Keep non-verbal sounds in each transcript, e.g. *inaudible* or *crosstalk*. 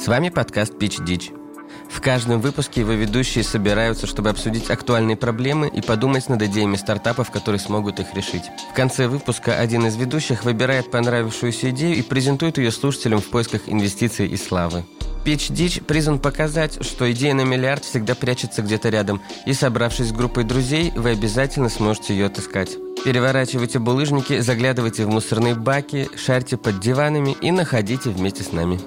С вами подкаст Pitch Ditch. В каждом выпуске его ведущие собираются, чтобы обсудить актуальные проблемы и подумать над идеями стартапов, которые смогут их решить. В конце выпуска один из ведущих выбирает понравившуюся идею и презентует ее слушателям в поисках инвестиций и славы. Pitch Ditch призван показать, что идея на миллиард всегда прячется где-то рядом, и собравшись с группой друзей, вы обязательно сможете ее отыскать. Переворачивайте булыжники, заглядывайте в мусорные баки, шарьте под диванами и находите вместе с нами.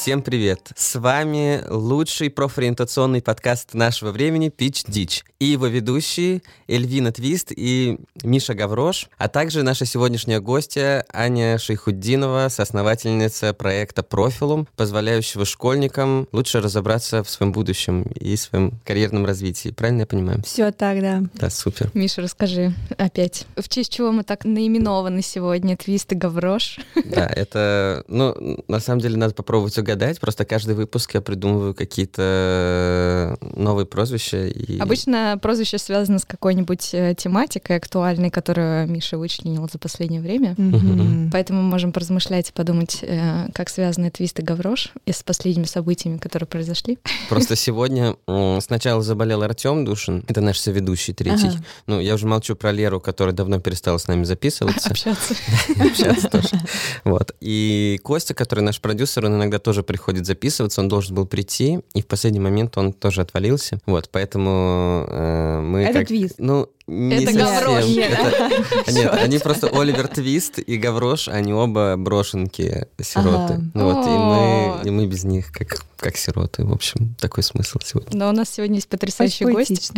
Всем привет! С вами лучший профориентационный подкаст нашего времени Pitch Ditch и его ведущие Эльвина Твист и Миша Гаврош, а также наша сегодняшняя гостья Аня Шейхуддинова, соосновательница проекта Профилум, позволяющего школьникам лучше разобраться в своем будущем и своем карьерном развитии. Правильно я понимаю? Все так, да. Да, супер. Миша, расскажи опять, в честь чего мы так наименованы сегодня, Твист и Гаврош? Да, это, ну, на самом деле надо попробовать угадать. Просто каждый выпуск я придумываю какие-то новые прозвища. И... Обычно прозвище связано с какой-нибудь э, тематикой актуальной, которую Миша вычленил за последнее время. Мгм. Поэтому мы можем поразмышлять и подумать, э, как связаны твист и гаврош и с последними событиями, которые произошли. Просто *laughs* сегодня сначала заболел Артем Душин, это наш соведущий третий. Ага. Ну, я уже молчу про Леру, которая давно перестала с нами записываться. *laughs* Общаться. *laughs* общаться тоже. Вот. И Костя, который наш продюсер, он иногда тоже приходит записываться, он должен был прийти, и в последний момент он тоже отвалился. Вот, поэтому э, мы Это как... твист. Ну, не Это совсем. Гаврош. Это- *laughs* Нет, они просто Оливер Твист и Гаврош, они оба брошенки сироты. Ага. Вот, и мы, и мы без них как, как сироты. В общем, такой смысл сегодня. Но у нас сегодня есть потрясающий Очень гость.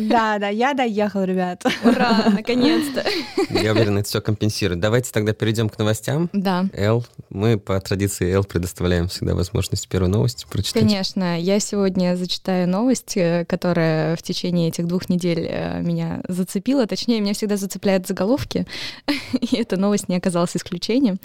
Да, да, я доехал, ребят. Ура, *laughs* наконец-то. Я уверен, это все компенсирует. Давайте тогда перейдем к новостям. Да, Эл, мы по традиции Эл предоставляем всегда возможность первой новости прочитать. Конечно, я сегодня зачитаю новость, э, которая в течение этих двух недель э, меня зацепила. Точнее, меня всегда зацепляют заголовки, *laughs* и эта новость не оказалась исключением.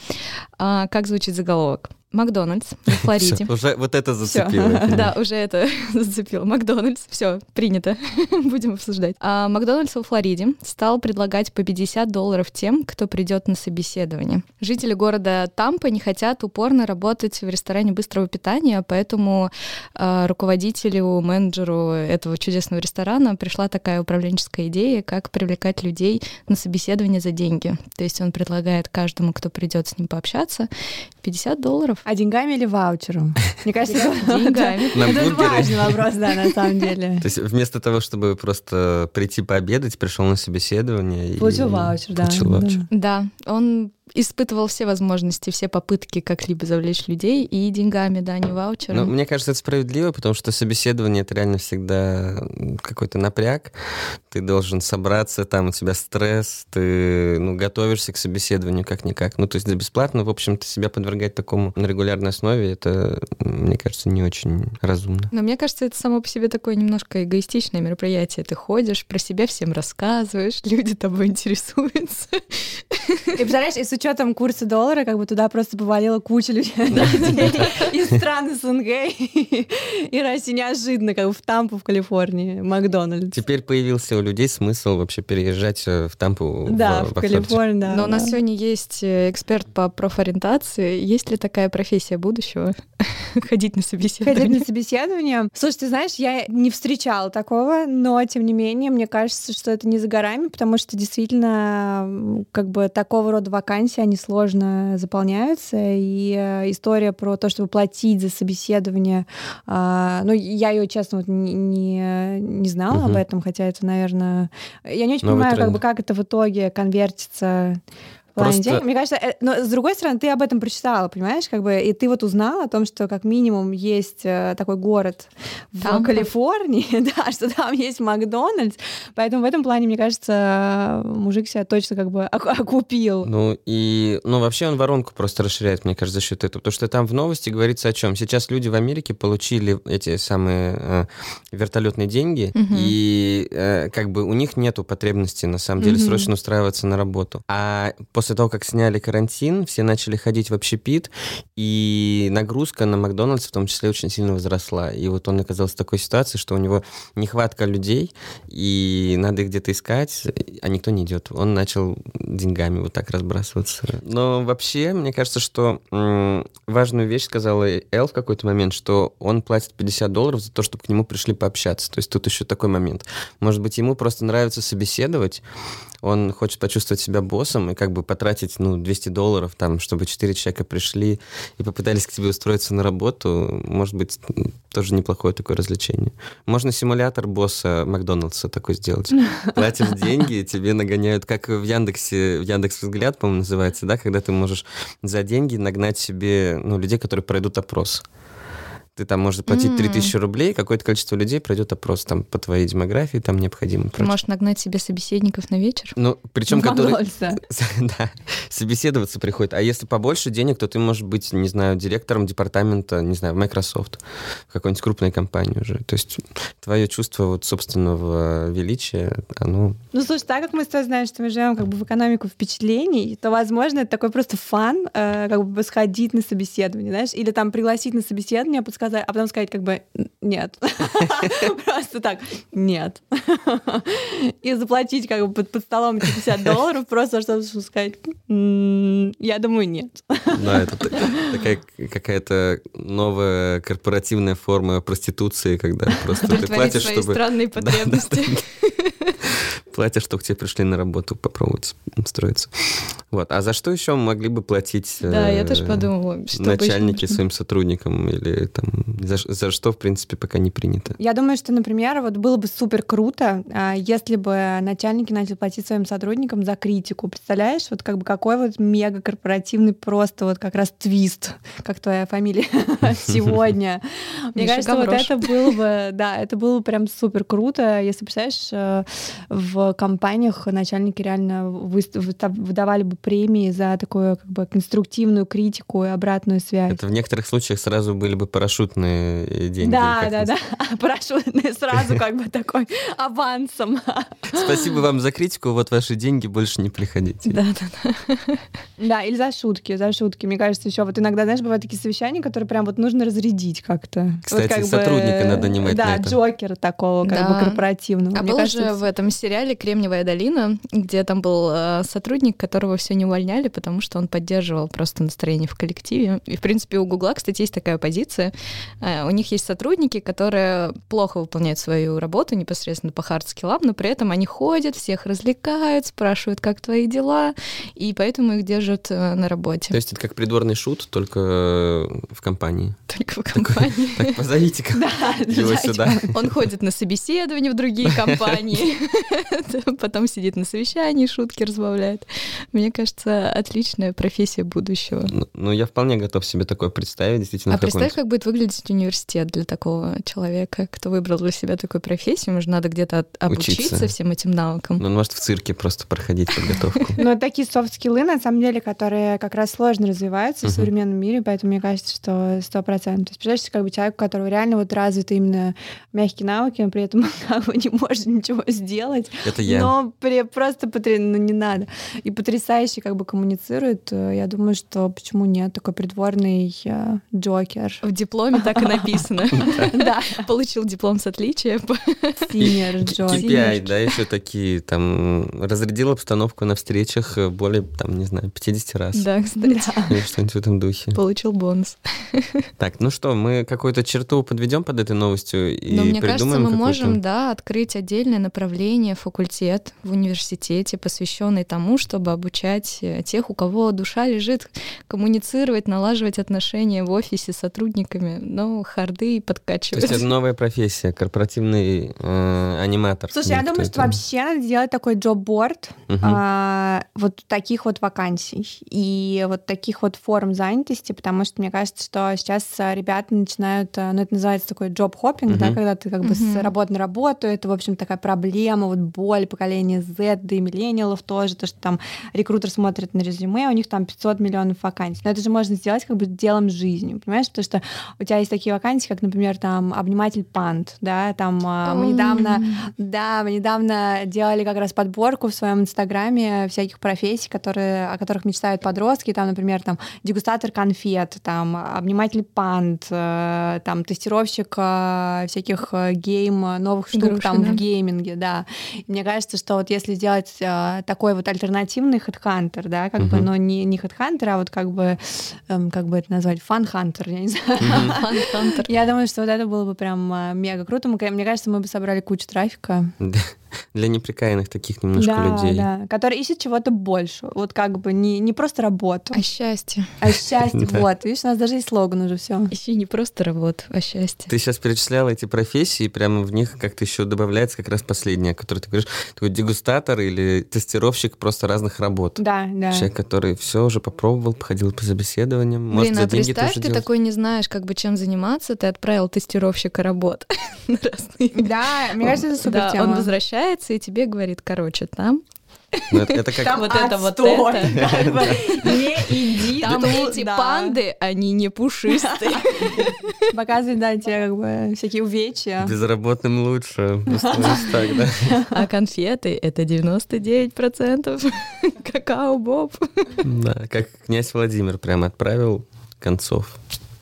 А, как звучит заголовок? Макдональдс в Флориде. Уже вот это зацепило. *laughs* Да, уже это *laughs* зацепило. Макдональдс, все, принято. *laughs* Будем обсуждать. А, Макдональдс во Флориде стал предлагать по 50 долларов тем, кто придет на собеседование. Жители города Тампа не хотят упорно работать в ресторане быстрого питания, поэтому а, руководителю, менеджеру этого чудесного ресторана пришла такая управленческая идея, как привлекать людей на собеседование за деньги. То есть он предлагает каждому, кто придет с ним пообщаться, 50 долларов. А деньгами или ваучером? Мне кажется, это- Деньгами. На это важный вопрос, да, на самом деле. То есть вместо того, чтобы просто прийти пообедать, пришел на собеседование и... Получил ваучер, да. Получил ваучер. Да, он испытывал все возможности, все попытки как-либо завлечь людей и деньгами, да, не Ну, ваучером. мне кажется, это справедливо, потому что собеседование это реально всегда какой-то напряг. Ты должен собраться, там у тебя стресс, ты ну, готовишься к собеседованию как-никак. Ну, то есть бесплатно, в общем-то, себя подвергать такому на регулярной основе, это, мне кажется, не очень разумно. Но мне кажется, это само по себе такое немножко эгоистичное мероприятие. Ты ходишь, про себя всем рассказываешь, *laughs* люди тобой интересуются. И представляешь, и с учетом курса доллара, как бы туда просто повалила куча людей *laughs* из стран СНГ и России неожиданно, как бы в Тампу, в Калифорнии, Макдональдс. Теперь появился у людей смысл вообще переезжать э, в Тампу. Да, в Флориду. Калифорнии, да. Но у нас сегодня есть э, эксперт по профориентации. Есть ли такая профессия будущего? *laughs* Ходить на Ходить собеседование? на собеседование. Слушай, ты знаешь, я не встречала такого, но тем не менее, мне кажется, что это не за горами, потому что действительно, как бы такого рода вакансии, они сложно заполняются. И э, история про то, чтобы платить за собеседование, а, ну, я ее, честно, вот не, не, не знала об Мгм. этом, хотя это, наверное... Я не очень Новый понимаю, как бы, как это в итоге конвертится Просто- денег. Мне кажется, э, но с другой стороны, ты об этом прочитала, понимаешь, как бы, и ты вот узнала о том, что как минимум есть э, такой город в Тампа. Калифорнии, *laughs* да, что там есть Макдональдс, поэтому в этом плане, мне кажется, мужик себя точно как бы оку- окупил. Ну и, ну вообще он воронку просто расширяет, мне кажется, за счет этого, потому что там в новости говорится о чем. Сейчас люди в Америке получили эти самые э, вертолетные деньги, Мгм. и э, как бы у них нету потребности на самом деле Мгм. срочно устраиваться на работу. А после того, как сняли карантин, все начали ходить в общепит, и нагрузка на Макдональдс в том числе очень сильно возросла. И вот он оказался в такой ситуации, что у него нехватка людей, и надо их где-то искать, а никто не идет. Он начал деньгами вот так разбрасываться. Но вообще, мне кажется, что важную вещь сказала Эл в какой-то момент, что он платит 50 долларов за то, чтобы к нему пришли пообщаться. То есть тут еще такой момент. Может быть, ему просто нравится собеседовать, он хочет почувствовать себя боссом и как бы потратить, ну, 200 долларов, там, чтобы 4 человека пришли и попытались к тебе устроиться на работу, может быть, тоже неплохое такое развлечение. Можно симулятор босса Макдональдса такой сделать. *laughs* Платишь деньги, тебе нагоняют, как в Яндексе, в Яндекс Взгляд, по-моему, называется, да, когда ты можешь за деньги нагнать себе, ну, людей, которые пройдут опрос ты там можешь платить 3000 рублей, какое-то количество людей пройдет опрос там по твоей демографии, там необходимо. Ты можешь нагнать себе собеседников на вечер? Ну, причем которые... *laughs* да, собеседоваться приходит. А если побольше денег, то ты можешь быть, не знаю, директором департамента, не знаю, Microsoft, в какой-нибудь крупной компании уже. То есть твое чувство вот собственного величия, оно... Ну, слушай, так как мы с тобой знаем, что мы живем как бы в экономику впечатлений, то, возможно, это такой просто фан, э, как бы сходить на собеседование, знаешь, или там пригласить на собеседование, сказать, а потом сказать как бы нет. *laughs* Просто так, нет. И заплатить как бы под, столом 50 *laughs* долларов просто, чтобы сказать, я думаю, нет. Да, это такая какая-то новая корпоративная форма проституции, когда просто ты платишь, чтобы... странные *laughs* потребности. Платишь, чтобы к тебе пришли на работу попробовать устроиться. Вот. А за что еще могли бы платить да, я тоже э, подумала, что начальники *laughs* своим сотрудникам или там за, за что, в принципе, пока не принято? Я думаю, что, например, вот было бы супер круто, а, если бы начальники начали платить своим сотрудникам за критику. Представляешь, вот как бы какой вот мега корпоративный просто вот как раз твист, как твоя фамилия *laughs* сегодня. *laughs* Мне кажется, вот это было бы, да, это было бы прям супер круто, если, представляешь, э, в компаниях начальники реально выдавали бы премии за такую как бы конструктивную критику и обратную связь. Это в некоторых случаях сразу были бы парашютные деньги. Да, да, да. *laughs* Парашютные сразу как бы такой авансом. *laughs* Спасибо вам за критику, вот ваши деньги больше не приходите. Да, да, да. *laughs* Да, или за шутки, за шутки. Мне кажется, еще вот иногда, знаешь, бывают такие совещания, которые прям вот нужно разрядить как-то. Кстати, вот как сотрудника бы, надо нанимать Да, на это. Джокера такого как да. бы корпоративного. А Мне был кажется, же в этом сериале «Кремниевая долина», где там был э, сотрудник, которого все не увольняли, потому что он поддерживал просто настроение в коллективе. И, в принципе, у Гугла, кстати, есть такая позиция. Э, у них есть сотрудники, которые плохо выполняют свою работу непосредственно по хард-скиллам, но при этом они ходят, всех развлекают, спрашивают, как твои дела, и поэтому их держат э, на работе. То есть это как придворный шут, только в компании? Только в компании. *laughs* Так, позовите *laughs* его сюда. Он ходит на собеседование в другие *laughs* компании, *laughs* потом сидит на совещании, шутки разбавляет. Мне кажется, отличная профессия будущего. Ну, ну, я вполне готов себе такое представить, действительно. А представь, как будет выглядеть университет для такого человека, кто выбрал для себя такую профессию. Может, надо где-то обучиться Учиться. всем этим навыкам. Ну, он может в цирке просто проходить подготовку. *laughs* Но такие софт-скиллы, на самом деле, которые как раз сложно развиваются в современном мире, поэтому мне кажется, что сто процентов. То есть, представляешь, как бы человек, у которого реально вот развиты именно мягкие навыки, он при этом *laughs* не может ничего сделать. Это я. Но при, просто потр... ну, не надо. И потрясающе как бы коммуницирует. Я думаю, что почему нет, такой придворный э, Джокер. В дипломе так и написано. *laughs* Да. Получил диплом с отличием. Синер Джокер. KPI, да, еще такие, там, разрядил обстановку на встречах более, там, не знаю, 50 раз. Да, кстати. Что-нибудь в этом духе. Получил бонус. Так, ну что, мы какую-то черту подведем под этой новостью и Но мне кажется, мы можем, да, открыть отдельное направление, факультет в университете, посвященный тому, чтобы обучать э, тех, у кого душа лежит, коммуницировать, налаживать отношения в офисе с сотрудниками, но харды подкачивать. То есть это новая профессия, корпоративный э, аниматор. Слушай, я думаю, что вообще надо делать такой джоб-борд угу. а, вот таких вот вакансий и вот таких вот форм занятости, потому что мне кажется, что сейчас ребята начинают, э, ну это называется такой джоб-хоппинг, угу. да, когда ты как бы угу. с работы на работу, это, в общем, такая проблема, вот боль поколения Z, да и миллениалов тоже, то, что там рекрутер смотрит на резюме, у них там 500 миллионов вакансий. Но это же можно сделать как бы делом жизни, понимаешь? Потому что у тебя есть такие вакансии, как, например, там обниматель панд, да, там а, мы недавно, да, мы недавно делали как раз подборку в своем инстаграме всяких профессий, которые, о которых мечтают подростки, там, например, там дегустатор конфет, там обниматель панд, э, там тестировщик э, всяких э, game новых штук Груши, там да? в гейминге, да. И мне кажется, что вот если сделать такой вот альтернативный HeadHunter, да, как угу. бы, но не, не HeadHunter, а вот как бы, эм, как бы это назвать, FunHunter, я не знаю. *laughs* Я думаю, что вот это было бы прям мега круто. Мне кажется, мы бы собрали кучу трафика. *laughs* Для неприкаянных таких немножко да, людей. Да, которые ищут чего-то больше. Вот как бы не, не просто работу. А счастье. А счастье, *laughs* вот. Видишь, у нас даже есть слоган уже все. Ищи не просто работу, а счастье. Ты сейчас перечисляла эти профессии, и прямо в них как-то еще добавляется как раз последняя, которую ты говоришь, такой дегустатор или тестировщик просто разных работ. Да, да. Человек, который все уже попробовал, походил по собеседованиям. Блин, может, за а деньги представь, ты делать. такой не знаешь, как бы чем заниматься, ты отправил тестировщика работ *laughs* на разные. Да, мне кажется, это супер да, он возвращается и тебе говорит, короче, там ну, это, это как... Там вот это, вот это. *laughs* Не иди Там эти панды, они не пушистые. *laughs* Показывает, да, тебе как бы всякие увечья. Безработным лучше. так, да. *laughs* А конфеты — это 99% какао-боб. Да, как князь Владимир прям отправил концов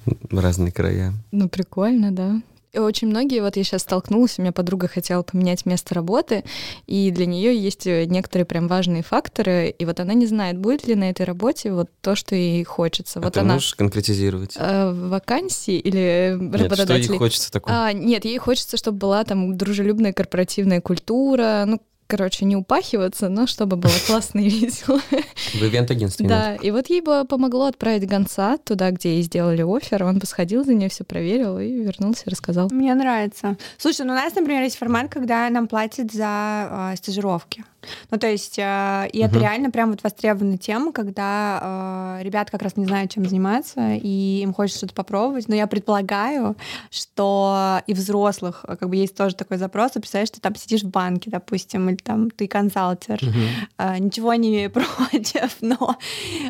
в разные края. Ну, прикольно, да. И очень многие, вот я сейчас столкнулась, у меня подруга хотела поменять место работы, и для нее есть э, некоторые прям важные факторы, и вот она не знает, будет ли на этой работе вот то, что ей хочется. А вот ты она можешь конкретизировать? Э, вакансии или работодатели? Нет, что ей хочется такого? А, нет, ей хочется, чтобы была там дружелюбная корпоративная культура, ну, короче, не упахиваться, но чтобы было *laughs* классно и весело. В ивент-агентстве. Да, и вот ей бы помогло отправить гонца туда, где ей сделали офер, он бы сходил за нее, все проверил и вернулся и рассказал. Мне нравится. Слушай, ну у нас, например, есть формат, когда нам платят за э, стажировки. Ну, то есть, э, и это реально прям вот востребованная тема, когда э, ребята как раз не знают, чем заниматься, и им хочется что-то попробовать. Но я предполагаю, что и взрослых, э, как бы есть тоже такой запрос, ты представляешь, ты там сидишь в банке, допустим, или там ты консалтер, э, ничего не имею *laughs* против, но,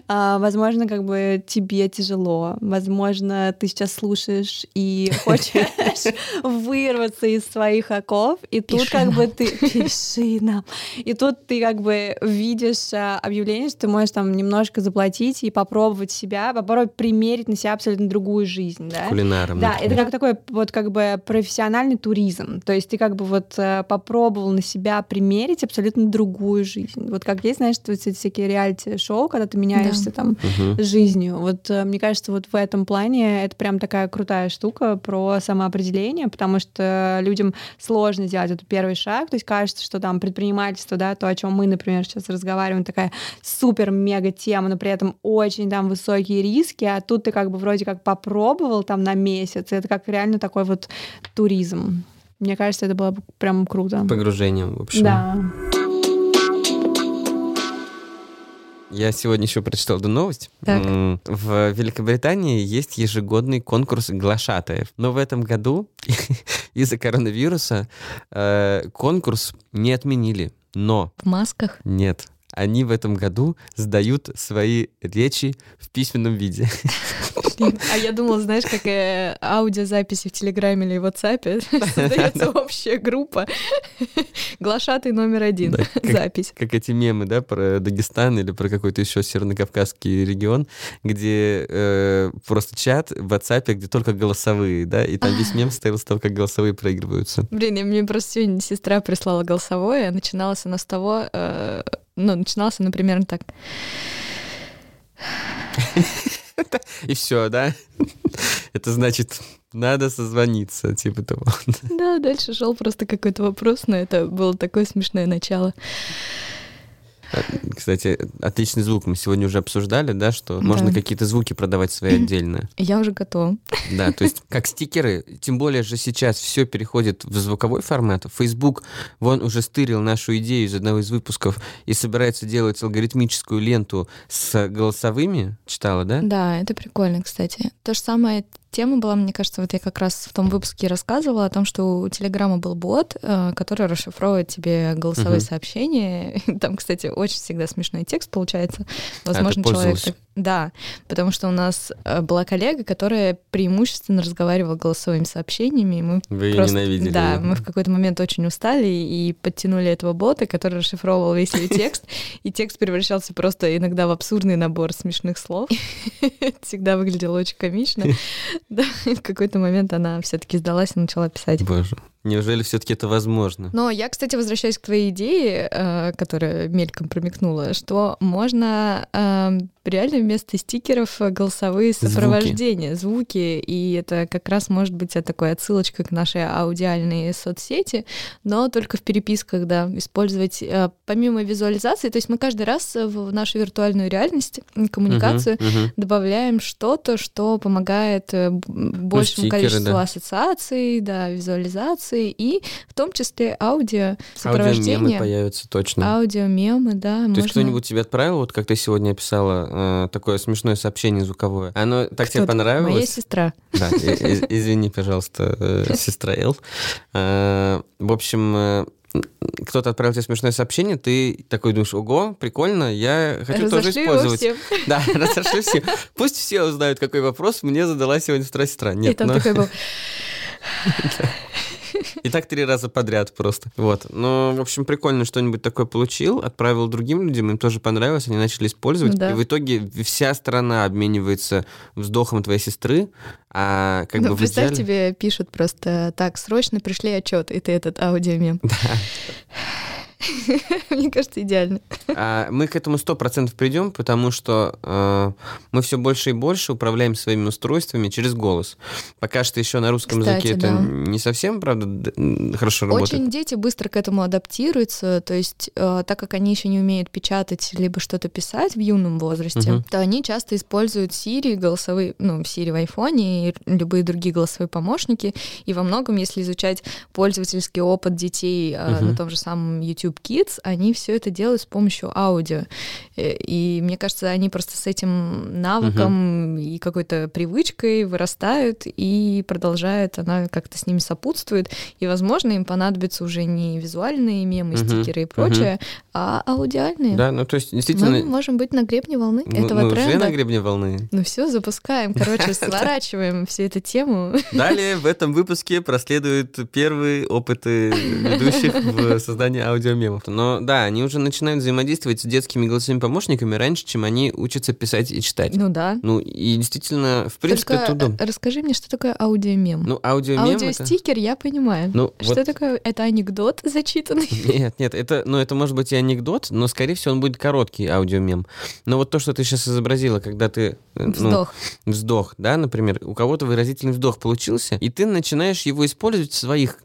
э, возможно, как бы тебе тяжело, возможно, ты сейчас слушаешь и *laughs* хочешь вырваться из своих оков, и тут как бы ты пиши нам, и тут ты как бы видишь а, объявление, что ты можешь там немножко заплатить и попробовать себя, попробовать примерить на себя абсолютно другую жизнь, да? Кулинаром. Да, это как такой вот как бы профессиональный туризм. То есть ты как бы вот э, попробовал на себя примерить абсолютно другую жизнь. Вот как есть, знаешь, эти всякие реалити-шоу, когда ты меняешься да. там угу. жизнью. Вот э, мне кажется, вот в этом плане это прям такая крутая штука про самоопределение, потому что людям сложно сделать этот первый шаг. То есть кажется, что там предпринимательство, да, то, о чем мы, например, сейчас разговариваем, такая супер-мега тема, но при этом очень там высокие риски, а тут ты как бы вроде как попробовал там на месяц, это как реально такой вот туризм. Мне кажется, это было бы прям круто. Погружением, в общем. Да. Я сегодня еще прочитал эту новость. Так. В Великобритании есть ежегодный конкурс глашатаев. Но в этом году *laughs* из-за коронавируса э, конкурс не отменили. Но... В масках? Нет. Они в этом году сдают свои речи в письменном виде. *laughs* А я думала, знаешь, как э, аудиозаписи в Телеграме или WhatsApp *laughs* создается общая группа. *laughs* Глашатый номер один. Да, как, Запись. Как эти мемы, да, про Дагестан или про какой-то еще северно-кавказский регион, где э, просто чат в WhatsApp, где только голосовые, да, и там весь мем стоял с того, как голосовые проигрываются. Блин, и мне просто сегодня сестра прислала голосовое, начиналась она с того, э, ну, начиналась она примерно так. *laughs* *laughs* И все, да? *laughs* Это значит, надо созвониться, типа того. Да, дальше шел просто какой-то вопрос, но это было такое смешное начало. Кстати, отличный звук. Мы сегодня уже обсуждали, да, что да. можно какие-то звуки продавать свои отдельно. *clears throat* Я уже готова. Да, то есть *laughs* как стикеры, тем более же сейчас все переходит в звуковой формат. Facebook, вон уже стырил нашу идею из одного из выпусков и собирается делать алгоритмическую ленту с голосовыми. Читала, да? Да, это прикольно, кстати. То же самое тема была, мне кажется, вот я как раз в том выпуске рассказывала о том, что у Телеграма был бот, э, который расшифровывает тебе голосовые угу. сообщения. *laughs* Там, кстати, очень всегда смешной текст получается. А, Возможно, а, человек... Так... Да, потому что у нас э, была коллега, которая преимущественно разговаривала голосовыми сообщениями. И мы Вы просто... ненавидели. Да, мы в какой-то момент очень устали и подтянули этого бота, который расшифровывал весь ее текст, *laughs* и текст превращался просто иногда в абсурдный набор смешных слов. *laughs* Всегда выглядело очень комично. *laughs* Да, в какой-то момент она все-таки сдалась и начала писать. Боже. Неужели все-таки это возможно? Но я, кстати, возвращаюсь к твоей идее, э, которая мельком промекнула, что можно э, реально вместо стикеров голосовые сопровождения, звуки. звуки, и это как раз может быть такой отсылочка к нашей аудиальной соцсети, но только в переписках, да, использовать э, помимо визуализации, то есть мы каждый раз в нашу виртуальную реальность, коммуникацию uh-huh, uh-huh. добавляем что-то, что помогает большему ну, количеству да. ассоциаций, да, визуализации, информации и в том числе аудио сопровождение. Аудиомемы появятся точно. Аудиомемы, да. То можно... есть кто-нибудь тебе отправил, вот как ты сегодня описала, э, такое смешное сообщение звуковое? Оно так тебе понравилось? Моя сестра. Да, извини, пожалуйста, э, *laughs* сестра Эл. Э, в общем, кто-то отправил тебе смешное сообщение, ты такой думаешь, ого, прикольно, я хочу Разошли тоже использовать. Всем. *laughs* Да, разошли все. Пусть все узнают, какой вопрос мне задала сегодня сестра-сестра. Нет, И там но... такой был... *laughs* *laughs* И так три раза подряд просто. Вот. Но, в общем, прикольно что-нибудь такое получил, отправил другим людям, им тоже понравилось, они начали использовать. Да. И в итоге вся страна обменивается вздохом твоей сестры, а как ну, бы представь, идеале... тебе пишут просто так, срочно пришли отчет, и ты этот аудиомем. *laughs* Да. *laughs* *laughs* Мне кажется, идеально. А мы к этому сто процентов придем, потому что э, мы все больше и больше управляем своими устройствами через голос. Пока что еще на русском Кстати, языке да. это не совсем, правда, хорошо работает. Очень дети быстро к этому адаптируются, то есть э, так как они еще не умеют печатать либо что-то писать в юном возрасте, угу. то они часто используют Siri, голосовые, ну, Siri в айфоне и любые другие голосовые помощники, и во многом, если изучать пользовательский опыт детей угу. на том же самом YouTube YouTube Kids, они все это делают с помощью аудио. Э, и мне кажется, они просто с этим навыком uh-huh. и какой-то привычкой вырастают и продолжают, она как-то с ними сопутствует. И, возможно, им понадобятся уже не визуальные мемы, uh-huh. стикеры и прочее, uh-huh. а аудиальные. Да, ну то есть действительно... Мы можем быть на гребне волны мы, этого мы тренда. уже на гребне волны. Ну все, запускаем. Короче, *laughs* *laughs* сворачиваем всю эту тему. Далее в этом выпуске проследуют первые опыты ведущих в создании аудио мемов. Но да, они уже начинают взаимодействовать с детскими голосовыми помощниками раньше, чем они учатся писать и читать. Ну да. Ну и действительно, в принципе, Только это удобно. Расскажи мне, что такое аудиомем? Ну, аудиомем Аудиостикер, это... я понимаю. Ну, что вот... такое? Это анекдот *laughs* зачитанный? Нет, нет, это, ну, это может быть и анекдот, но, скорее всего, он будет короткий аудиомем. Но вот то, что ты сейчас изобразила, когда ты... Э, ну, вздох. Вздох, да, например, у кого-то выразительный вздох получился, и ты начинаешь его использовать в своих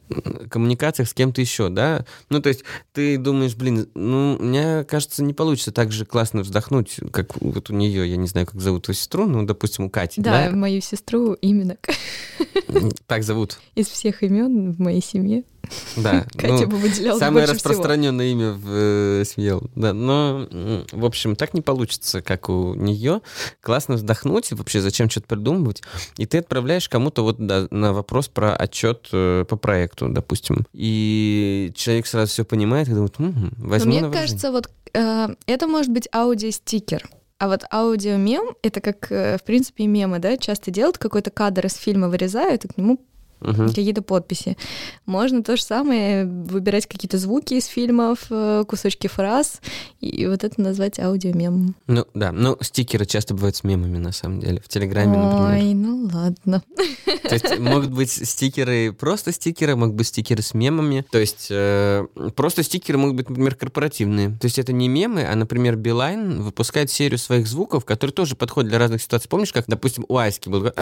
коммуникациях с кем-то еще, да? Ну, то есть ты думаешь, блин, ну, мне кажется, не получится так же классно вздохнуть, как вот у нее, я не знаю, как зовут твою сестру, ну, допустим, у Кати. Да, да? мою сестру именно. Так зовут. Из всех имен в моей семье. Да. *laughs* Катя ну, бы выделялась Самое распространенное имя в э, семье. Да, но, в общем, так не получится, как у нее. Классно вздохнуть, и вообще зачем что-то придумывать. И ты отправляешь кому-то вот на вопрос про отчет э, по проекту, допустим. И человек сразу все понимает и думает, угу, возьму мне кажется, вот э, это может быть аудиостикер. А вот аудиомем — это как, в принципе, мемы, да, часто делают, какой-то кадр из фильма вырезают и к нему угу. какие-то подписи. Можно то же самое выбирать какие-то звуки из фильмов, э, кусочки фраз, и вот это назвать аудиомемом. Ну да, но стикеры часто бывают с мемами, на самом деле, в Телеграме, например. Ой, ну ладно. То есть могут быть стикеры, просто стикеры, могут быть стикеры с мемами. То есть э, просто стикеры могут быть, например, корпоративные. То есть это не мемы, а, например, Билайн выпускает серию своих звуков, которые тоже подходят для разных ситуаций. Помнишь, как, допустим, у Аськи был.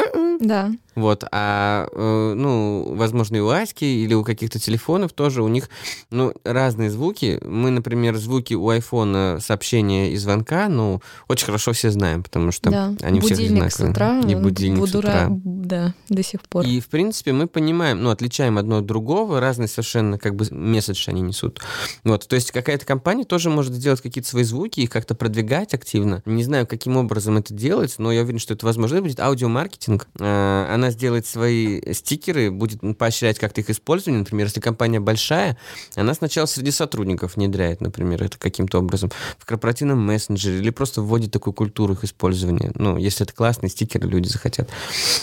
Да. Вот, а, э, ну, возможно, и у Аськи или у каких-то телефонов тоже у них, ну, разные звуки. Мы, например, звуки у айфона сообщения и звонка, ну, очень хорошо все знаем, потому что Да. они всех будильник с одинаковые. утра. И будильник буду с утра. ра- Да, до сих пор. И, в принципе, мы понимаем, ну, отличаем одно от другого, разные совершенно как бы месседж они несут. Вот, то есть какая-то компания тоже может сделать какие-то свои звуки, их как-то продвигать активно. Не знаю, каким образом это делать, но я уверен, что это возможно. Это будет аудиомаркетинг. Э, Она сделает свои стикеры, будет поощрять как-то их использование. Например, если компания большая, она сначала среди сотрудников внедряет, например, это каким-то образом в корпоративном мессенджере или просто вводит такую культуру их использования. Ну, если это классные стикеры, люди захотят.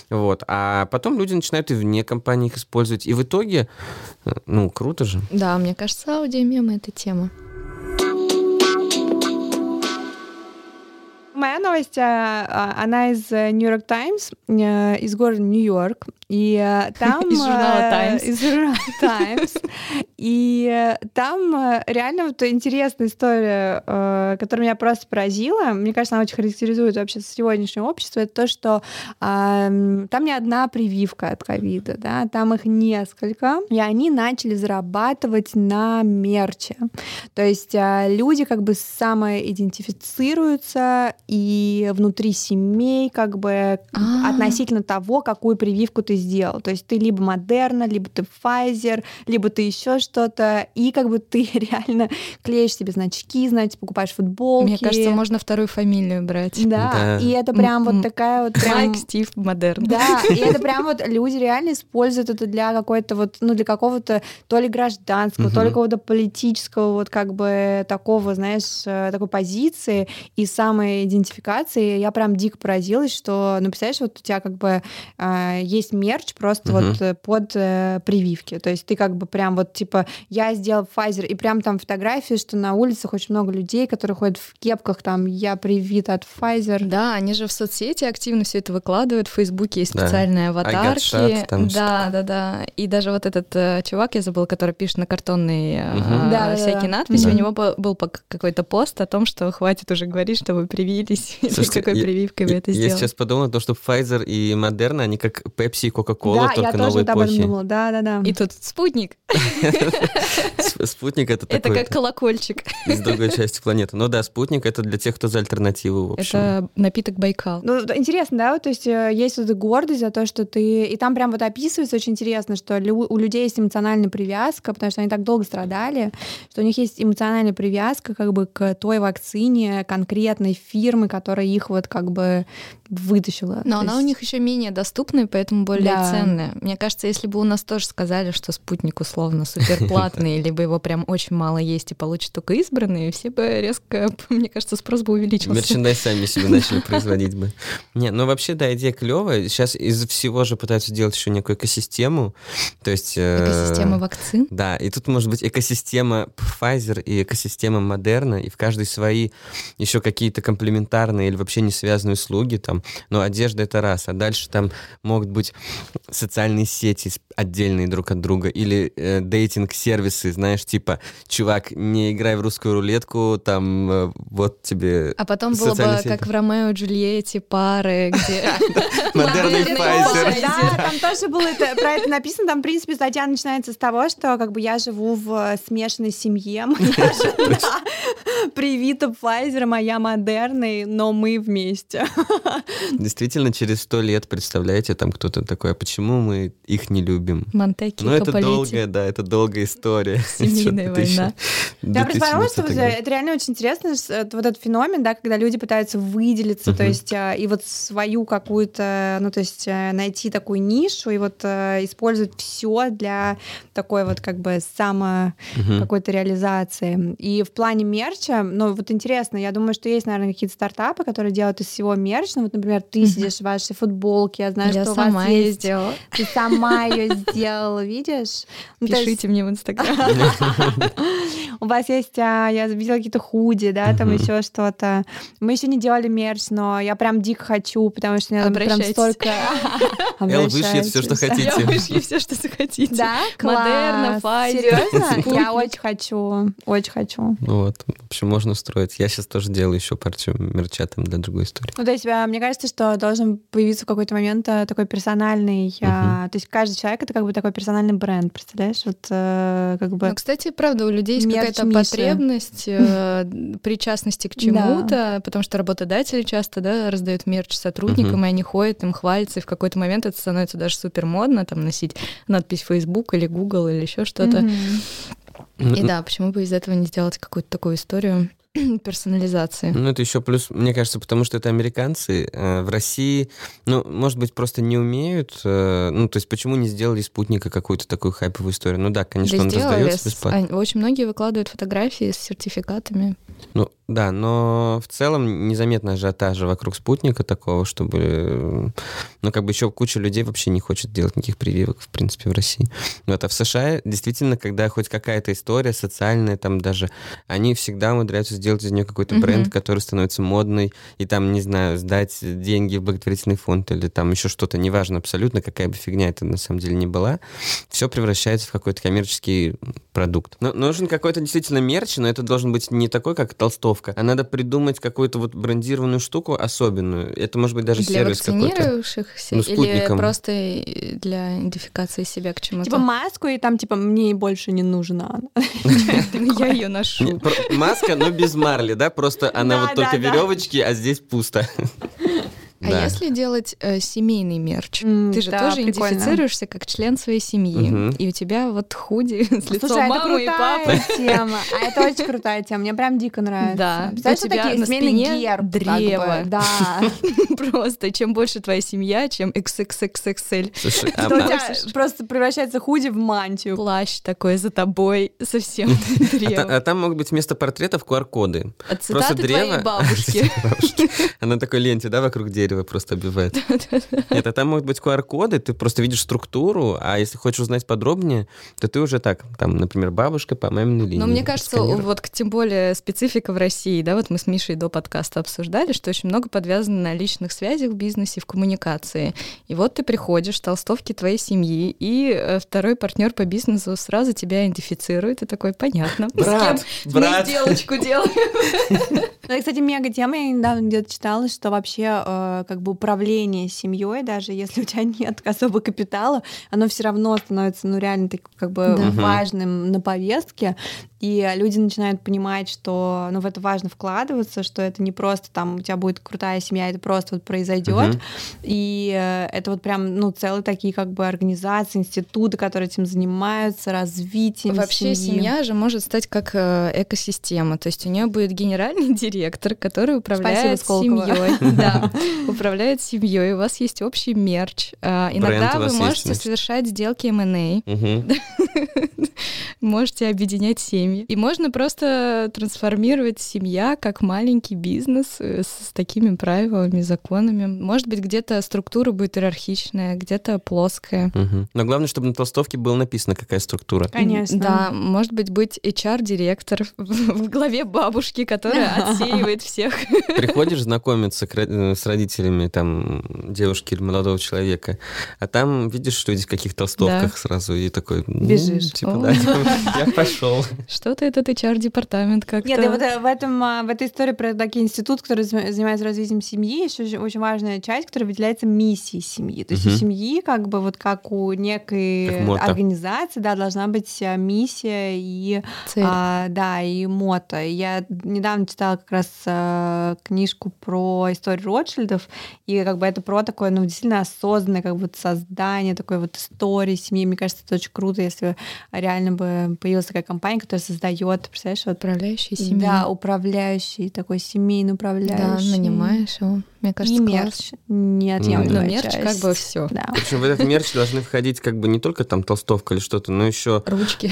Вот. А потом люди начинают и вне компании их использовать. И в итоге, э, ну, круто же. Да, мне кажется, аудиомемы — это тема. Моя новость, а, а, она из New York Times, из города Нью-Йорк. И э, там... Из журнала э, Times. Из журнала Times. И э, там э, реально вот интересная история, э, которая меня просто поразила. Мне кажется, она очень характеризует вообще сегодняшнее общество. Это то, что там не одна прививка от ковида, да, там их несколько. И они начали зарабатывать на мерче. То есть люди как бы самоидентифицируются и внутри семей как бы А. относительно того, какую прививку ты сделал. То есть ты либо Модерна, либо ты Pfizer, либо ты еще что-то, и как бы ты *laughs* реально клеишь себе значки, знаете, покупаешь футболки. Мне кажется, можно вторую фамилию брать. Да, Да. и это прям вот такая вот прям... Майк, Стив, Модерн. Да, и *laughs* это прям вот люди реально используют это для какой-то вот, ну, для какого-то то ли гражданского, то ли какого-то политического вот как бы такого, знаешь, э, такой позиции и самой идентификации. Я прям дико поразилась, что, ну, представляешь, вот у тебя как бы э, есть мерч просто Мгм. вот э, под э, прививки. То есть ты как бы прям вот типа я сделал Pfizer, и прям там фотографии, что на улицах очень много людей, которые ходят в кепках, там я привит от Pfizer. Да, они же в соцсети активно все это выкладывают. В Фейсбуке есть Да. специальные аватарки. shot, там да, да, да. И даже вот этот э, чувак, я забыл, который пишет на картонной э, Мгм. Да, да, всякие да. надписи, Мгм. у него был, был какой-то пост о том, что хватит уже говорить, что вы привились, *laughs* или Слушайте, какой я- прививкой вы это Я сделали. сейчас подумал, то, что Pfizer и Moderna, они как Pepsi и Coca-Cola, да, только я тоже об этом думала. Да, да, да. И тут спутник. *laughs* Спутник это Это такой как колокольчик. из другой части планеты. Ну да, спутник это для тех, кто за альтернативу, в общем. Это напиток Байкал. Ну, интересно, да, то есть э, есть вот эта гордость за то, что ты... И там прям вот описывается очень интересно, что у людей есть эмоциональная привязка, потому что они так долго страдали, что у них есть эмоциональная привязка как бы к той вакцине конкретной фирмы, которая их вот как бы вытащила. Но она у них еще менее доступная, поэтому более Да. ценная. Мне кажется, если бы у нас тоже сказали, что спутник условно суперплатный, *laughs* либо его прям очень мало есть и получат только избранные, все бы резко, *laughs* мне кажется, спрос бы увеличился. Мерчендайз сами себе *laughs* начали производить бы. Не, ну вообще, да, идея клевая. Сейчас из всего же пытаются делать еще некую экосистему. То есть... э, Экосистема вакцин. Да, и тут может быть экосистема Pfizer и экосистема Moderna, и в каждой свои еще какие-то комплементарные или вообще не связанные услуги там. Но одежда это раз, а дальше там могут быть социальные сети отдельные друг от друга или э, дейтинг-сервисы, знаешь, типа, чувак, не играй в русскую рулетку, там э, вот тебе А потом было бы сети. как в Ромео и Джульетте пары, где... Moderna и Pfizer. Да, там тоже было это, про это написано. Там, в принципе, статья начинается с того, что как бы я живу в э, смешанной семье. *laughs* Моя жена привита Pfizer, моя модерной, но мы вместе. *laughs* Действительно, через сто лет, представляете, там кто-то такой, а почему мы их не любим? Монтеки, Ну, это долгая, да, это долгая история. *laughs* Семейная война. Я просто подумала, 2020 что э, это реально очень интересно, это вот этот феномен, да, когда люди пытаются выделиться, то есть э, и вот свою какую-то, ну то есть э, найти такую нишу и вот э, использовать все для такой вот как бы само какой-то реализации. И в плане мерча, ну вот интересно, я думаю, что есть, наверное, какие-то стартапы, которые делают из всего мерч. Ну вот, например, ты сидишь в вашей футболке, я знаю, что у вас ее сделала. Ты сама ее сделала, видишь? Ну, Пишите мне в Инстаграм. *laughs* у вас есть, а, я видела какие-то худи, да, там еще что-то. Мы еще не делали мерч, но я прям дико хочу, потому что у меня прям столько... *laughs* Эл, вышлет все, что хотите. *laughs* Я вышли все, что захотите. Да, Модерна, Серьезно? Я очень хочу, очень хочу. Ну вот, в общем, можно устроить. Я сейчас тоже делаю еще партию мерча там для другой истории. Ну, то есть, а, мне кажется, что должен появиться в какой-то момент а, такой персональный персональный, а, то есть каждый человек это как бы такой персональный бренд, представляешь? Вот э, как бы. Ну, кстати, правда, у людей есть какая-то потребность э, *laughs* причастности к чему-то, потому что работодатели часто, да, раздают мерч сотрудникам, Мгм. и они ходят, им хвалятся, и в какой-то момент это становится даже супер модно, там носить надпись Facebook или Google или еще что-то. Мгм. И да, почему бы из этого не сделать какую-то такую историю *clears throat* персонализации? Ну, это еще плюс, мне кажется, потому что это американцы. э, В России, ну, может быть, просто не умеют. э, Ну, то есть, почему не сделали спутника какую-то такую хайповую историю? Ну да, конечно, Да он сделали, раздается бесплатно. они- очень многие выкладывают фотографии с сертификатами. Ну, да, но в целом незаметно ажиотажа вокруг спутника такого, чтобы... э, Ну, как бы еще куча людей вообще не хочет делать никаких прививок, в принципе, в России. Вот, а в США действительно, когда хоть какая-то история социальная, там даже, они всегда умудряются сделать из нее какой-то Мгм. бренд, который становится модный, и там, не знаю, сдать деньги в благотворительный фонд или там еще что-то, неважно абсолютно, какая бы фигня это на самом деле не была, все превращается в какой-то коммерческий продукт. Но нужен какой-то действительно мерч, но это должен быть не такой, как толстовка, а надо придумать какую-то вот брендированную штуку особенную. Это может быть даже для сервис какой-то. Ну, или спутником. просто и для идентификации себя к чему-то? Типа маску, и там, типа, мне больше не нужна. *laughs* *laughs* Я ее ношу. Маска, но без марли, да? Просто она Да, вот только да. веревочки, а здесь пусто. А Да. если делать э, семейный мерч? М, Ты же да, тоже прикольно. идентифицируешься как член своей семьи. Мгм. И у тебя вот худи *laughs* с лицом Слушай, а это мамы и крутая папы. тема. А это очень крутая тема. Мне прям дико нравится. Да. Представляешь, У тебя такие на спине герб. как бы. древо. Да. *laughs* Просто чем больше твоя семья, чем XXXXL. Слушай, а- Что у тебя просто превращается худи в мантию. Плащ такой за тобой совсем *laughs* а древо. а там могут быть вместо портретов QR-коды. Просто цитаты твоей древо. бабушки. Бабушки. Она такой ленте, да, вокруг дерева просто обивает. *laughs* Нет, а там могут быть QR-коды, ты просто видишь структуру, а если хочешь узнать подробнее, то ты уже так, там, например, бабушка по маминой линии. Но мне кажется, вот тем более специфика в России, да, вот мы с Мишей до подкаста обсуждали, что очень много подвязано на личных связях в бизнесе, в коммуникации. И вот ты приходишь, толстовки твоей семьи, и э, второй партнер по бизнесу сразу тебя идентифицирует, и такой, понятно, Брат, с кем брат. мне сделочку *laughs* делаем. Ну, и, кстати, мега тема. Я недавно где-то читала, что вообще э, как бы управление семьей, даже если у тебя *laughs* нет особо капитала, оно все равно становится, ну, реально так, как бы Да. Важным на повестке. И люди начинают понимать, что ну, в это важно вкладываться, что это не просто там у тебя будет крутая семья, это просто вот произойдет. Мгм. И э, это вот прям, ну, целые такие как бы организации, институты, которые этим занимаются, развитием Вообще семьи. семья же может стать как э, экосистема, то есть у нее будет генеральный *laughs* директор, который управляет Сколково. семьей, *laughs* да, управляет семьей. У вас есть общий мерч. А, Иногда вы есть, можете совершать сделки M&A, Мгм. *laughs* можете объединять семьи, и можно просто трансформировать семья как маленький бизнес э, с такими правилами, законами. Может быть, где-то структура будет иерархичная, где-то плоская. Но главное, чтобы на толстовке было написано, какая структура. Конечно. Да, может быть, быть HR-директор *laughs* в главе бабушки, которая *laughs* отсеивает всех. Приходишь знакомиться э, с родителями там девушки или молодого человека, а там видишь люди в каких толстовках сразу и такой... ну, Бежишь. Типа, О. да, я пошел. Что-то этот HR-департамент как-то... Нет, и вот э, в, этом, а, в этой истории про такие институты, которые зам- занимаются развитием семьи, еще очень- важная часть, которая выделяется миссией семьи. То есть у семьи, как бы вот как у некой организации, да, должна быть а, миссия и цель. а, да, и мото. Я недавно читала как раз а, книжку про историю Ротшильдов, и как бы это про такое, ну, действительно осознанное как бы вот создание такой вот истории семьи. Мне кажется, это очень круто, если реально бы появилась такая компания, которая создает, представляешь, вот Управляющий семьей. да, управляющий, такой семейный Да, управляющий. нанимаешь его. Мне кажется, и мерч. Неотъемлемая Ну, мерч часть. как бы все. Да. Причем в этот мерч должны входить как бы не только там толстовка или что-то, но еще Ручки.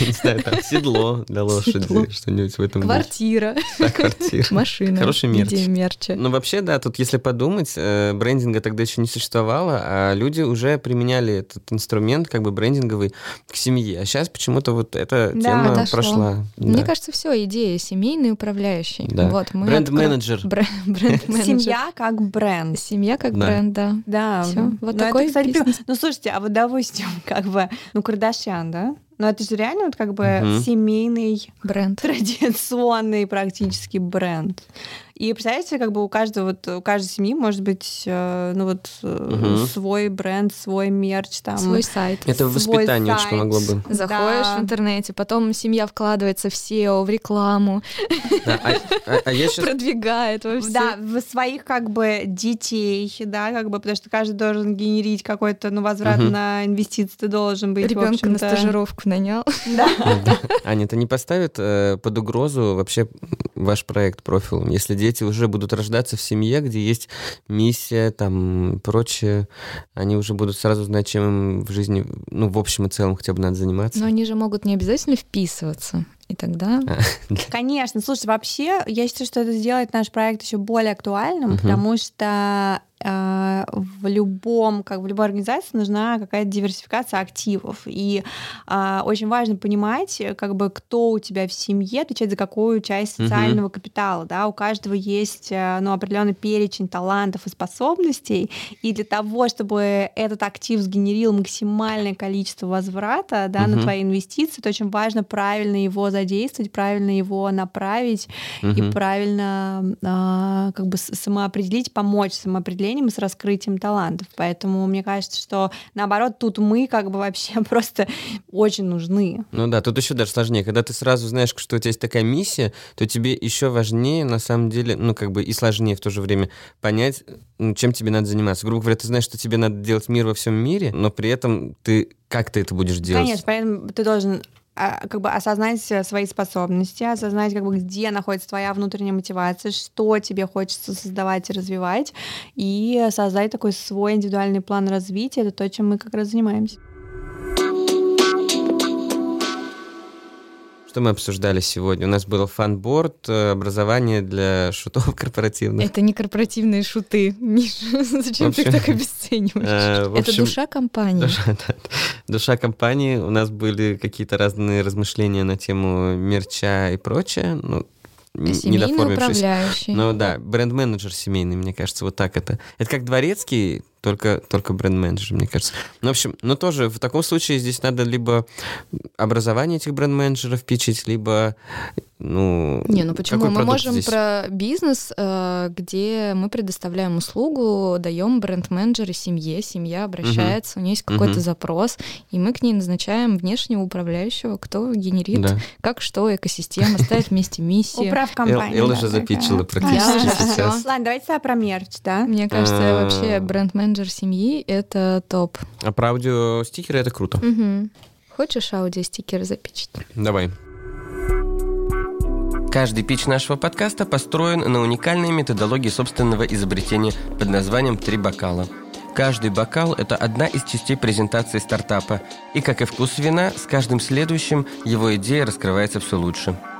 *laughs* не знаю, там седло для лошади, что-нибудь в этом. Квартира, Да, квартира. машина. Хороший мерч. Идея мерча. Ну, вообще, да, тут, если подумать, э, брендинга тогда еще не существовало, а люди уже применяли этот инструмент, как бы брендинговый, к семье. А сейчас почему-то вот эта Да, тема отошло. прошла. Мне Да. кажется, все, идея семейный управляющий. Да. Вот, мы Бренд-менеджер. откро- Бре- Бренд-менеджер. *laughs* Семья как бренд. Семья как Да. бренд, да. Да. Всё. Вот Ну, это, такой кстати, прям- бизнес. *laughs* Ну, слушайте, а вот допустим, как бы, ну, Кардашьян, да? Ну, это же реально вот как бы Мгм. семейный, Бренд. *laughs* традиционный практически бренд. И представляете, как бы у каждого, вот, у каждой семьи может быть, э, ну вот, угу. свой бренд, свой мерч, там. Свой сайт. Это воспитание очень помогло бы. Заходишь да. в интернете, потом семья вкладывается в SEO, в рекламу. Да, а, а, а я *laughs* сейчас... Продвигает во все. Да, в своих как бы детей, да, как бы, потому что каждый должен генерить какой-то, ну, возврат угу. на инвестиции ты должен быть. Ребенка на стажировку нанял. *laughs* Да. Аня, это не поставит э, под угрозу вообще ваш проект профилом, если дети уже будут рождаться в семье, где есть миссия, там, прочее, они уже будут сразу знать, чем им в жизни, ну, в общем и целом хотя бы надо заниматься. Но они же могут не обязательно вписываться. И тогда... *laughs* Конечно. Слушай, вообще, я считаю, что это сделает наш проект еще более актуальным, угу. потому что в любом, как в любой организации нужна какая-то диверсификация активов. И э, очень важно понимать, как бы, кто у тебя в семье отвечает за какую часть социального угу. капитала. Да? У каждого есть э, ну, определенный перечень талантов и способностей. И для того, чтобы этот актив сгенерил максимальное количество возврата да, угу. на твои инвестиции, то очень важно правильно его задействовать, правильно его направить угу. и правильно э, как бы самоопределить, помочь самоопределению направлением и с раскрытием талантов. Поэтому мне кажется, что наоборот, тут мы как бы вообще *laughs* просто очень нужны. Ну да, тут еще даже сложнее. Когда ты сразу знаешь, что у тебя есть такая миссия, то тебе еще важнее, на самом деле, ну как бы и сложнее в то же время понять, ну, чем тебе надо заниматься. Грубо говоря, ты знаешь, что тебе надо делать мир во всем мире, но при этом ты как ты это будешь делать? Конечно, поэтому ты должен как бы осознать свои способности, осознать, как бы где находится твоя внутренняя мотивация, что тебе хочется создавать и развивать, и создать такой свой индивидуальный план развития. Это то, чем мы как раз занимаемся. Что мы обсуждали сегодня? У нас был фанборд, э, образование для шутов *laughs* корпоративных. Это не корпоративные шуты, Миша. *laughs* Зачем общем, ты их так обесцениваешь? А, общем, Это душа компании. Душа, *laughs* да, душа компании. У нас были какие-то разные размышления на тему мерча и прочее. Ну, Семейный управляющий. Ну да, бренд-менеджер семейный, мне кажется, вот так это. Это как дворецкий, только, только бренд-менеджер, мне кажется. Ну, в общем, но тоже в таком случае здесь надо либо образование этих бренд-менеджеров пичить, либо ну, не, ну почему? Мы можем здесь? про бизнес, э, где мы предоставляем услугу, даем бренд-менеджера семье, семья обращается, угу. у нее есть какой-то угу. запрос, и мы к ней назначаем внешнего управляющего, кто генерит, да. как что, экосистема, ставит вместе миссию. Управ компании. Элла же запичила практически сейчас. Ладно, давайте про мерч, да? Мне кажется, а. вообще бренд-менеджер семьи — это топ. А про аудиостикеры — это круто. Хочешь аудиостикеры запичить? Давай. Каждый пич нашего подкаста построен на уникальной методологии собственного изобретения под названием «Три бокала». Каждый бокал – это одна из частей презентации стартапа, и, как и вкус вина, с каждым следующим его идея раскрывается все лучше –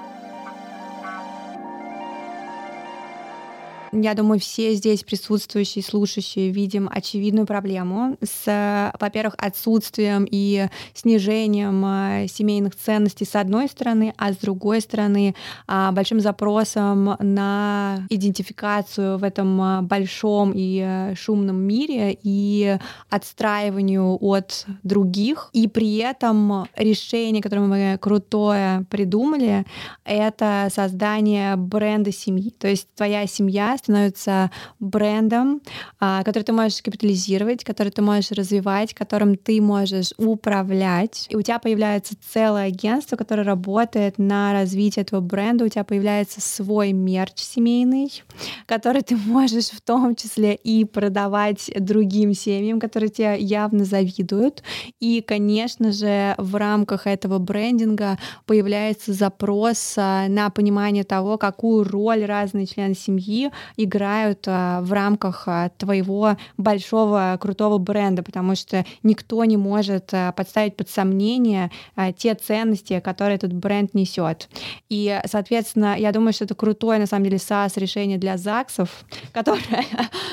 я думаю, все здесь присутствующие, слушающие видим очевидную проблему с, во-первых, отсутствием и снижением э, семейных ценностей с одной стороны, а с другой стороны а, большим запросом на идентификацию в этом э, большом и шумном мире и отстраиванию от других. И при этом решение, которое мы крутое придумали, это создание бренда семьи. То есть твоя семья становится брендом, а, который ты можешь капитализировать, который ты можешь развивать, которым ты можешь управлять. И у тебя появляется целое агентство, которое работает на развитие этого бренда. У тебя появляется свой мерч семейный, который ты можешь в том числе и продавать другим семьям, которые тебе явно завидуют. И, конечно же, в рамках этого брендинга появляется запрос а, на понимание того, какую роль разные члены семьи играют а, в рамках а, твоего большого крутого бренда, потому что никто не может а, подставить под сомнение те ценности, которые этот бренд несет. И, соответственно, я думаю, что это крутое, на самом деле, SaaS решение для ЗАГСов, *laughs* которое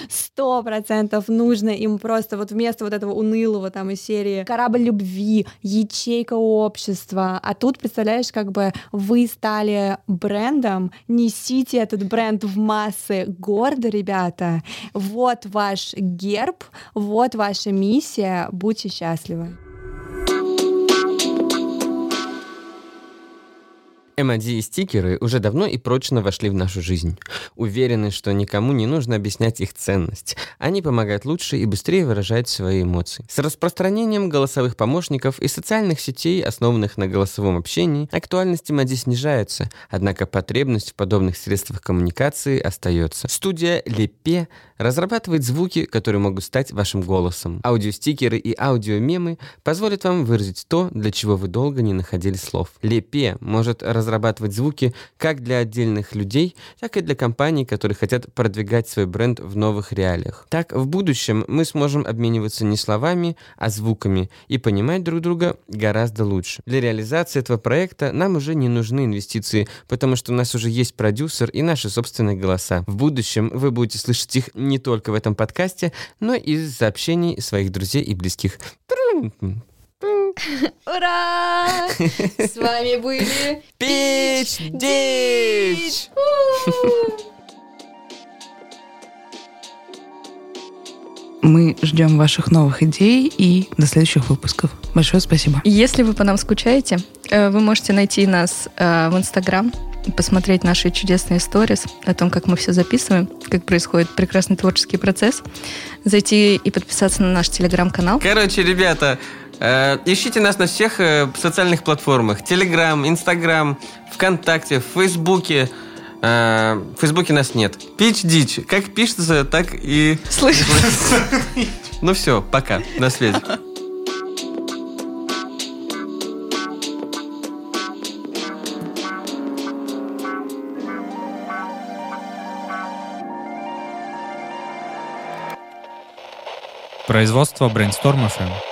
сто процентов нужно им просто вот вместо вот этого унылого там из серии корабль любви, ячейка общества, а тут, представляешь, как бы вы стали брендом, несите этот бренд в массы, гордо, ребята. Вот ваш герб, вот ваша миссия. Будьте счастливы. Эмодзи и стикеры уже давно и прочно вошли в нашу жизнь. Уверены, что никому не нужно объяснять их ценность. Они помогают лучше и быстрее выражать свои эмоции. С распространением голосовых помощников и социальных сетей, основанных на голосовом общении, актуальность эмодзи снижается, однако потребность в подобных средствах коммуникации остается. Студия Лепе разрабатывает звуки, которые могут стать вашим голосом. Аудиостикеры и аудиомемы позволят вам выразить то, для чего вы долго не находили слов. Лепе может разрабатывать звуки как для отдельных людей, так и для компаний, которые хотят продвигать свой бренд в новых реалиях. Так, в будущем мы сможем обмениваться не словами, а звуками и понимать друг друга гораздо лучше. Для реализации этого проекта нам уже не нужны инвестиции, потому что у нас уже есть продюсер и наши собственные голоса. В будущем вы будете слышать их не только в этом подкасте, но и из сообщений своих друзей и близких. Ура! С вами были Пич Дич! Мы ждем ваших новых идей и до следующих выпусков. Большое спасибо. Если вы по нам скучаете, э, вы можете найти нас э, в Инстаграм, посмотреть наши чудесные сторис о том, как мы все записываем, как происходит прекрасный творческий процесс, зайти и подписаться на наш телеграм-канал. Короче, ребята, ищите нас на всех э, социальных платформах. Телеграм, Инстаграм, ВКонтакте, в Фейсбуке. Э, в Фейсбуке нас нет. Пич дичь. Как пишется, так и... Слышишь? *laughs* Ну все, пока. На связи. Производство Brainstorm FM.